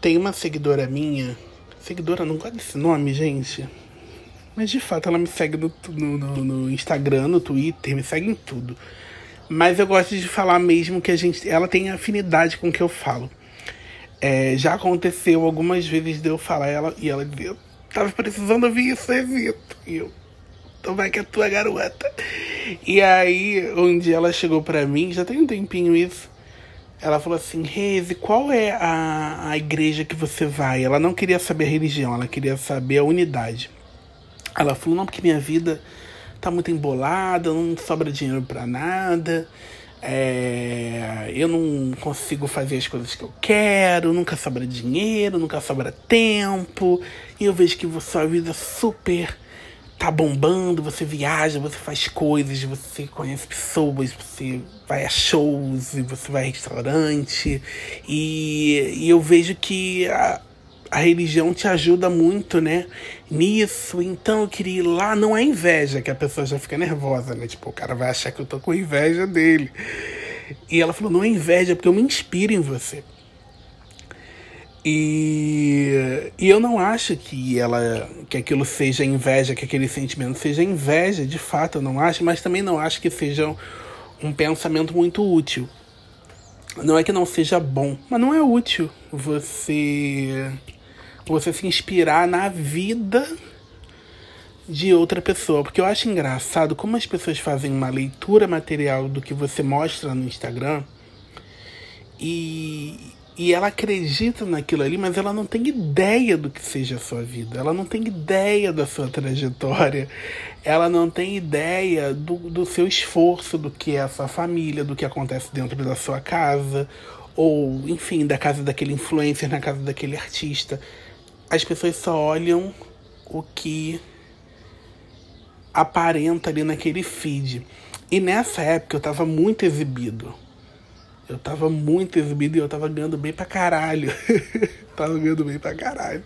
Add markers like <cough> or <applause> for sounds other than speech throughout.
Tem uma seguidora minha. Seguidora, não gosto desse nome, gente. Mas de fato ela me segue no, no, no, Instagram, no Twitter, me segue em tudo. Mas eu gosto de falar mesmo que a gente. Ela tem afinidade com o que eu falo. É, já aconteceu algumas vezes de eu falar ela e ela dizer, tava precisando ouvir isso, Evito. E eu, então vai que é tua garota. E aí, um dia ela chegou pra mim, já tem um tempinho isso. Ela falou assim, Reze, qual é a, a igreja que você vai? Ela não queria saber a religião, ela queria saber a unidade. Ela falou, não, porque minha vida tá muito embolada, não sobra dinheiro para nada. É, eu não consigo fazer as coisas que eu quero, nunca sobra dinheiro, nunca sobra tempo. E eu vejo que sua vida super tá bombando, você viaja, você faz coisas, você conhece pessoas, você vai a shows, você vai a restaurante. E, e eu vejo que a, a religião te ajuda muito, né? Nisso, então eu queria ir lá. Não é inveja, que a pessoa já fica nervosa, né? Tipo, o cara vai achar que eu tô com inveja dele. E ela falou: não é inveja, porque eu me inspiro em você. E, e eu não acho que ela que aquilo seja inveja, que aquele sentimento seja inveja, de fato, eu não acho, mas também não acho que seja um pensamento muito útil. Não é que não seja bom, mas não é útil você você se inspirar na vida de outra pessoa. Porque eu acho engraçado como as pessoas fazem uma leitura material do que você mostra no Instagram e, e ela acredita naquilo ali, mas ela não tem ideia do que seja a sua vida. Ela não tem ideia da sua trajetória. Ela não tem ideia do, do seu esforço, do que é a sua família, do que acontece dentro da sua casa, ou, enfim, da casa daquele influencer, na casa daquele artista as pessoas só olham o que aparenta ali naquele feed. E nessa época eu tava muito exibido. Eu tava muito exibido e eu tava ganhando bem pra caralho. <laughs> tava ganhando bem pra caralho.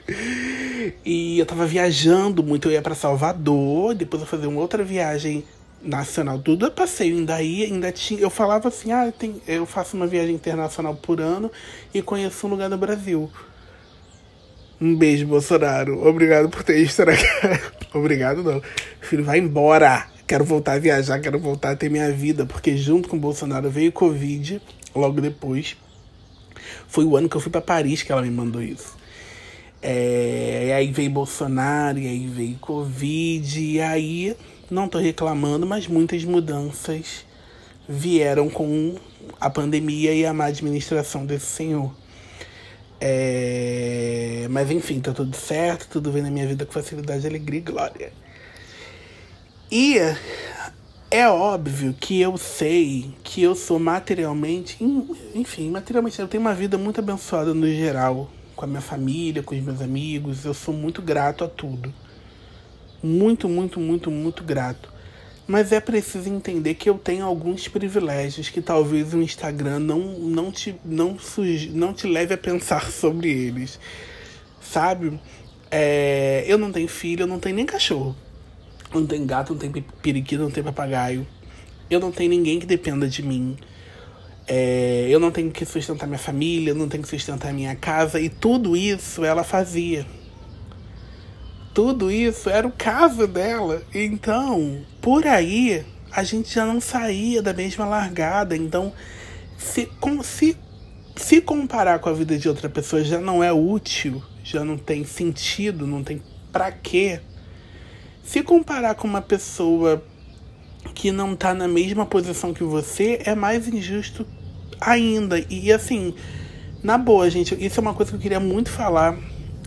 E eu tava viajando muito. Eu ia pra Salvador, depois eu fazia uma outra viagem nacional. Tudo é passeio. Ainda aí, ainda tinha. Eu falava assim: ah, eu, tenho, eu faço uma viagem internacional por ano e conheço um lugar no Brasil. Um beijo, Bolsonaro. Obrigado por ter estragado. <laughs> Obrigado, não. Filho, vai embora. Quero voltar a viajar, quero voltar a ter minha vida. Porque junto com o Bolsonaro veio Covid, logo depois. Foi o ano que eu fui para Paris que ela me mandou isso. É, e aí veio Bolsonaro, e aí veio Covid, e aí não tô reclamando, mas muitas mudanças vieram com a pandemia e a má administração desse senhor. É... Mas enfim, tá tudo certo, tudo vem na minha vida com facilidade, alegria e glória. E é óbvio que eu sei que eu sou materialmente, enfim, materialmente, eu tenho uma vida muito abençoada no geral, com a minha família, com os meus amigos, eu sou muito grato a tudo. Muito, muito, muito, muito grato. Mas é preciso entender que eu tenho alguns privilégios que talvez o Instagram não, não, te, não, não te leve a pensar <laughs> sobre eles. Sabe? É, eu não tenho filho, eu não tenho nem cachorro. Não tenho gato, não tenho periquito, não tenho papagaio. Eu não tenho ninguém que dependa de mim. É, eu não tenho que sustentar minha família, não tenho que sustentar minha casa. E tudo isso ela fazia tudo isso era o caso dela. Então, por aí, a gente já não saía da mesma largada. Então, se, com, se, se comparar com a vida de outra pessoa já não é útil, já não tem sentido, não tem pra quê. Se comparar com uma pessoa que não tá na mesma posição que você, é mais injusto ainda. E assim, na boa, gente, isso é uma coisa que eu queria muito falar.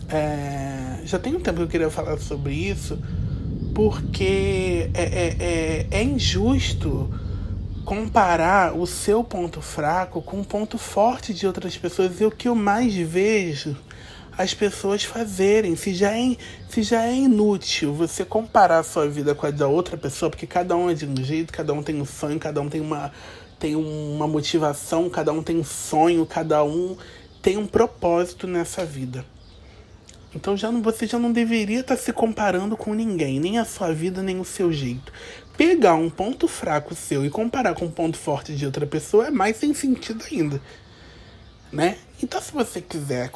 É já tem um tempo que eu queria falar sobre isso, porque é, é, é, é injusto comparar o seu ponto fraco com o ponto forte de outras pessoas. E o que eu mais vejo as pessoas fazerem. Se já, é, se já é inútil você comparar a sua vida com a da outra pessoa, porque cada um é de um jeito, cada um tem um sonho, cada um tem uma, tem uma motivação, cada um tem um sonho, cada um tem um propósito nessa vida. Então já não, você já não deveria estar tá se comparando com ninguém, nem a sua vida, nem o seu jeito. Pegar um ponto fraco seu e comparar com um ponto forte de outra pessoa é mais sem sentido ainda. Né? Então se você quiser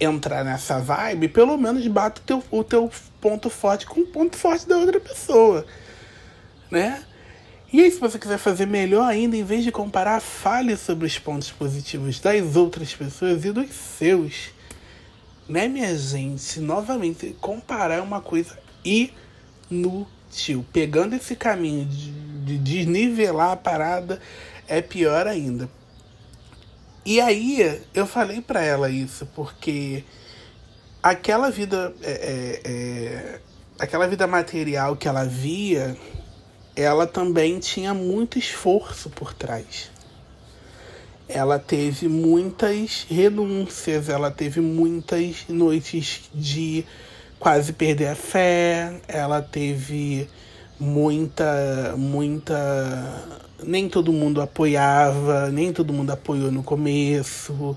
entrar nessa vibe, pelo menos bata o teu, o teu ponto forte com o ponto forte da outra pessoa, né? E aí, se você quiser fazer melhor ainda, em vez de comparar, fale sobre os pontos positivos das outras pessoas e dos seus. Né, minha gente? Novamente, comparar é uma coisa inútil. Pegando esse caminho de, de desnivelar a parada é pior ainda. E aí eu falei para ela isso, porque aquela vida. É, é, é, aquela vida material que ela via, ela também tinha muito esforço por trás. Ela teve muitas renúncias, ela teve muitas noites de quase perder a fé, ela teve muita, muita nem todo mundo apoiava, nem todo mundo apoiou no começo,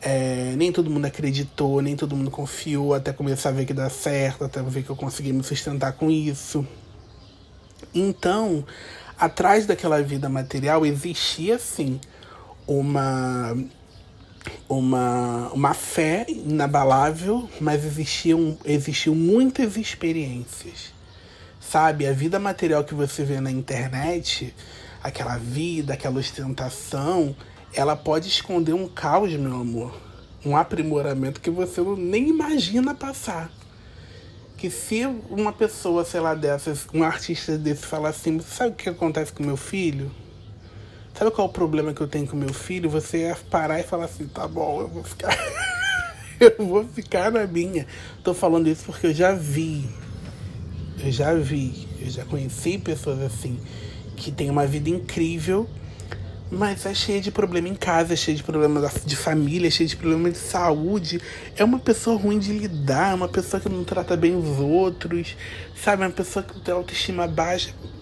é, nem todo mundo acreditou, nem todo mundo confiou até começar a ver que dá certo, até ver que eu consegui me sustentar com isso. Então, atrás daquela vida material existia sim uma uma, uma fé inabalável, mas existiam, existiam muitas experiências. Sabe, a vida material que você vê na internet aquela vida, aquela ostentação, ela pode esconder um caos, meu amor. Um aprimoramento que você nem imagina passar. Que se uma pessoa, sei lá, dessas, um artista desse falar assim, sabe o que acontece com meu filho? Sabe qual é o problema que eu tenho com meu filho? Você ia parar e falar assim, tá bom, eu vou ficar. <laughs> eu vou ficar na minha. Tô falando isso porque eu já vi. Eu já vi. Eu já conheci pessoas assim que tem uma vida incrível, mas é cheia de problema em casa, é cheia de problema de família, é cheia de problema de saúde. É uma pessoa ruim de lidar, é uma pessoa que não trata bem os outros, sabe? É uma pessoa que tem autoestima baixa. <laughs>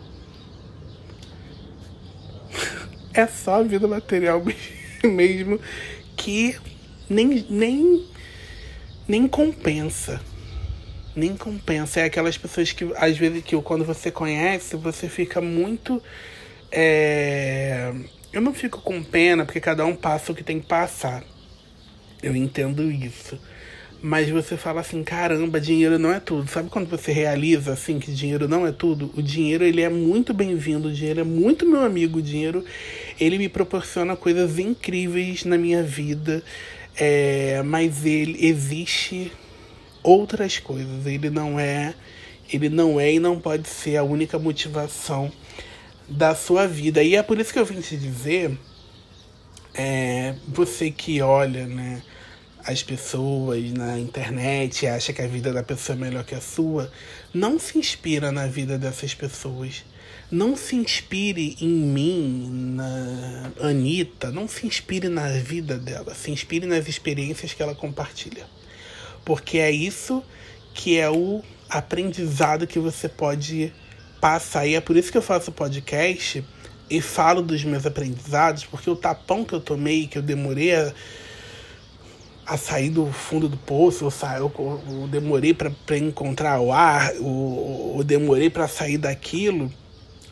É só a vida material <laughs> mesmo que nem, nem, nem compensa nem compensa. É aquelas pessoas que, às vezes, que quando você conhece, você fica muito. É... Eu não fico com pena, porque cada um passa o que tem que passar. Eu entendo isso. Mas você fala assim, caramba, dinheiro não é tudo. Sabe quando você realiza assim que dinheiro não é tudo? O dinheiro ele é muito bem-vindo, o dinheiro é muito meu amigo, o dinheiro ele me proporciona coisas incríveis na minha vida. É, mas ele existe outras coisas. Ele não é, ele não é e não pode ser a única motivação da sua vida. E é por isso que eu vim te dizer, é, você que olha, né, as pessoas na internet acha que a vida da pessoa é melhor que a sua, não se inspira na vida dessas pessoas. Não se inspire em mim, na Anitta, não se inspire na vida dela, se inspire nas experiências que ela compartilha porque é isso que é o aprendizado que você pode passar. E é por isso que eu faço podcast e falo dos meus aprendizados, porque o tapão que eu tomei, que eu demorei a, a sair do fundo do poço, eu, sa, eu, eu demorei para encontrar o ar, eu demorei para sair daquilo.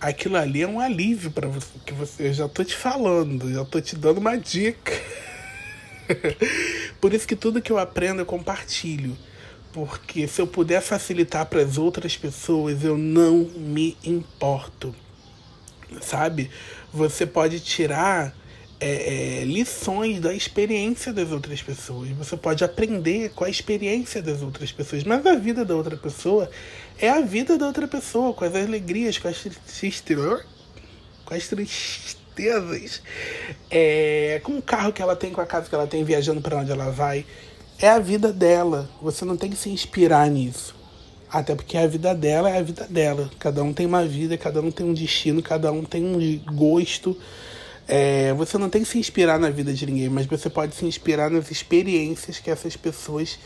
Aquilo ali é um alívio para você, que você, eu já tô te falando, já tô te dando uma dica. <laughs> <laughs> Por isso que tudo que eu aprendo eu compartilho. Porque se eu puder facilitar para as outras pessoas, eu não me importo. Sabe? Você pode tirar é, é, lições da experiência das outras pessoas. Você pode aprender com a experiência das outras pessoas. Mas a vida da outra pessoa é a vida da outra pessoa, com as alegrias, com as tristezas. Com as tristezas certezas, é, com o carro que ela tem, com a casa que ela tem, viajando para onde ela vai. É a vida dela. Você não tem que se inspirar nisso. Até porque a vida dela é a vida dela. Cada um tem uma vida, cada um tem um destino, cada um tem um gosto. É, você não tem que se inspirar na vida de ninguém, mas você pode se inspirar nas experiências que essas pessoas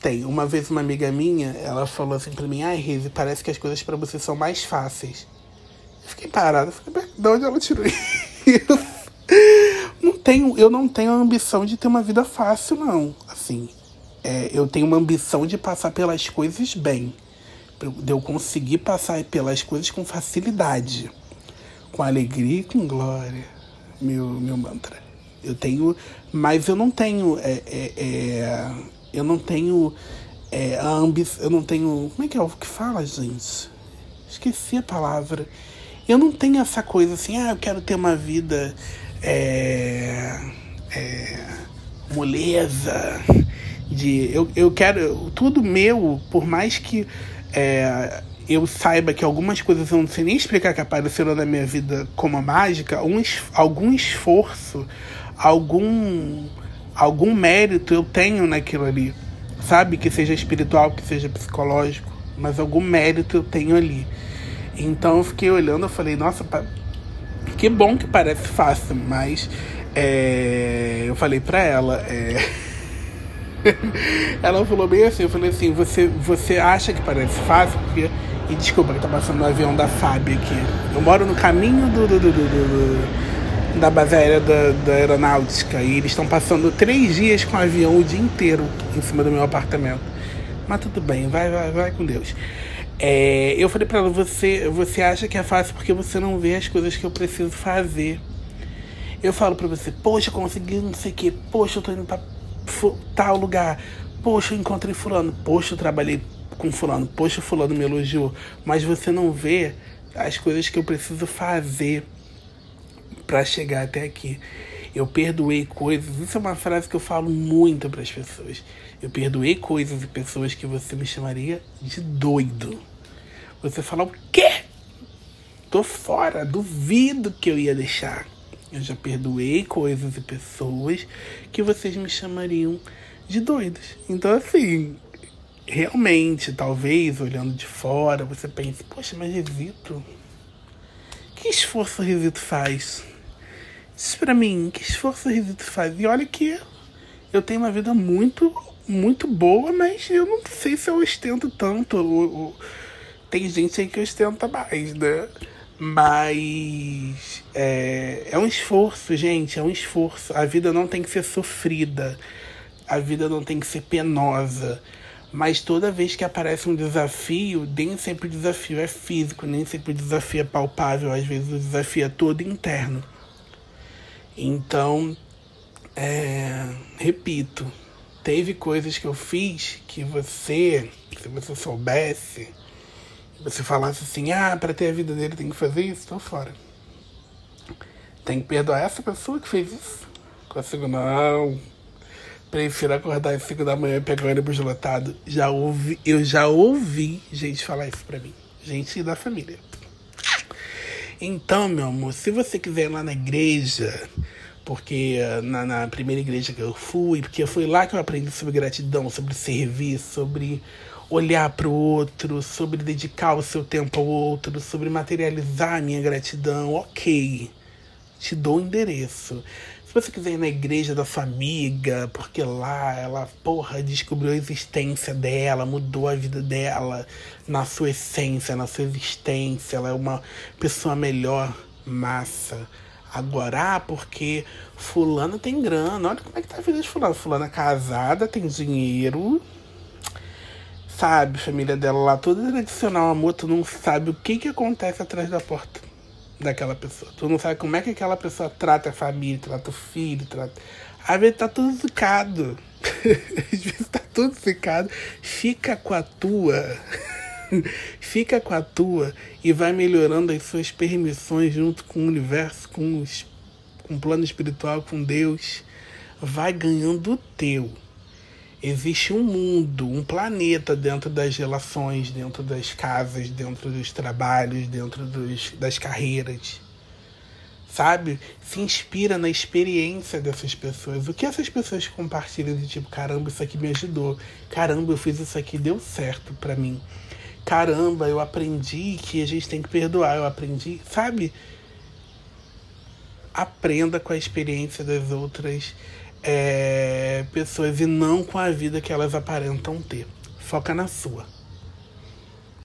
têm. Uma vez uma amiga minha, ela falou assim para mim: "Ai, Reze, parece que as coisas para você são mais fáceis". Fiquei parado, falei, de onde ela tirou isso? Não tenho, eu não tenho a ambição de ter uma vida fácil, não. Assim, é, eu tenho uma ambição de passar pelas coisas bem. De eu conseguir passar pelas coisas com facilidade. Com alegria e com glória. Meu, meu mantra. Eu tenho. Mas eu não tenho. É, é, é Eu não tenho é, a ambição. Eu não tenho. Como é que é o que fala, gente? Esqueci a palavra. Eu não tenho essa coisa assim, ah, eu quero ter uma vida. É, é, moleza. De, eu, eu quero. Tudo meu, por mais que. É, eu saiba que algumas coisas eu não sei nem explicar que apareceram na minha vida como mágica, um, algum esforço, algum, algum mérito eu tenho naquilo ali. Sabe? Que seja espiritual, que seja psicológico, mas algum mérito eu tenho ali. Então eu fiquei olhando, eu falei, nossa, que bom que parece fácil, mas é, eu falei pra ela. É, <laughs> ela falou bem assim, eu falei assim, você, você acha que parece fácil? Porque e desculpa que tá passando o avião da FAB aqui. Eu moro no caminho do, do, do, do da base aérea da, da, aeronáutica e eles estão passando três dias com o avião o dia inteiro em cima do meu apartamento. Mas tudo bem, vai, vai, vai com Deus. É, eu falei para ela, você, você acha que é fácil porque você não vê as coisas que eu preciso fazer. Eu falo para você, poxa, consegui não sei o que, poxa, eu tô indo pra tal lugar, poxa, eu encontrei fulano, poxa, eu trabalhei com fulano, poxa, fulano me elogiou, mas você não vê as coisas que eu preciso fazer para chegar até aqui. Eu perdoei coisas, isso é uma frase que eu falo muito para as pessoas. Eu perdoei coisas e pessoas que você me chamaria de doido. Você fala o quê? Tô fora, duvido que eu ia deixar. Eu já perdoei coisas e pessoas que vocês me chamariam de doidos. Então, assim, realmente, talvez, olhando de fora, você pense, poxa, mas Resito, que esforço o Resito faz? Diz pra mim, que esforço o Resito faz? E olha que eu tenho uma vida muito, muito boa, mas eu não sei se eu ostento tanto. Tem gente aí que ostenta mais, né? Mas é, é um esforço, gente, é um esforço. A vida não tem que ser sofrida, a vida não tem que ser penosa. Mas toda vez que aparece um desafio, nem sempre o desafio é físico, nem sempre o desafio é palpável, às vezes o desafio é todo interno. Então, é, repito, teve coisas que eu fiz que você, se você soubesse, você falasse assim, ah, para ter a vida dele tem que fazer isso, tô fora. Tem que perdoar essa pessoa que fez isso. Consigo não Prefiro acordar às 5 da manhã e pegar o ônibus lotado. Já ouvi, eu já ouvi gente falar isso pra mim. Gente da família. Então, meu amor, se você quiser ir lá na igreja, porque eh, na, na, primeira igreja que eu fui, porque foi lá que eu aprendi sobre gratidão, sobre servir, sobre olhar para o outro, sobre dedicar o seu tempo ao outro, sobre materializar a minha gratidão, ok. Te dou o endereço. Se você quiser ir na igreja da sua amiga, porque lá ela, porra, descobriu a existência dela, mudou a vida dela na sua essência, na sua existência, ela é uma pessoa melhor, massa. Agora, ah, porque fulano tem grana, olha como é que tá a vida de fulano. Fulana é casada, tem dinheiro, sabe, família dela lá toda tradicional, amor, tu não sabe o que que acontece atrás da porta daquela pessoa. Tu não sabe como é que aquela pessoa trata a família, trata o filho, trata. Às vezes tá tudo zicado. <laughs> Às vezes tá tudo zicado. Fica com a tua. <laughs> Fica com a tua e vai melhorando as suas permissões junto com o universo, com, os, com o plano espiritual, com Deus. Vai ganhando o teu existe um mundo, um planeta dentro das relações, dentro das casas, dentro dos trabalhos, dentro dos, das carreiras. Sabe? Se inspira na experiência dessas pessoas. O que essas pessoas compartilham de tipo, caramba, isso aqui me ajudou. Caramba, eu fiz isso aqui, deu certo para mim. Caramba, eu aprendi que a gente tem que perdoar. Eu aprendi, sabe? Aprenda com a experiência das outras é, pessoas e não com a vida que elas aparentam ter. Foca na sua.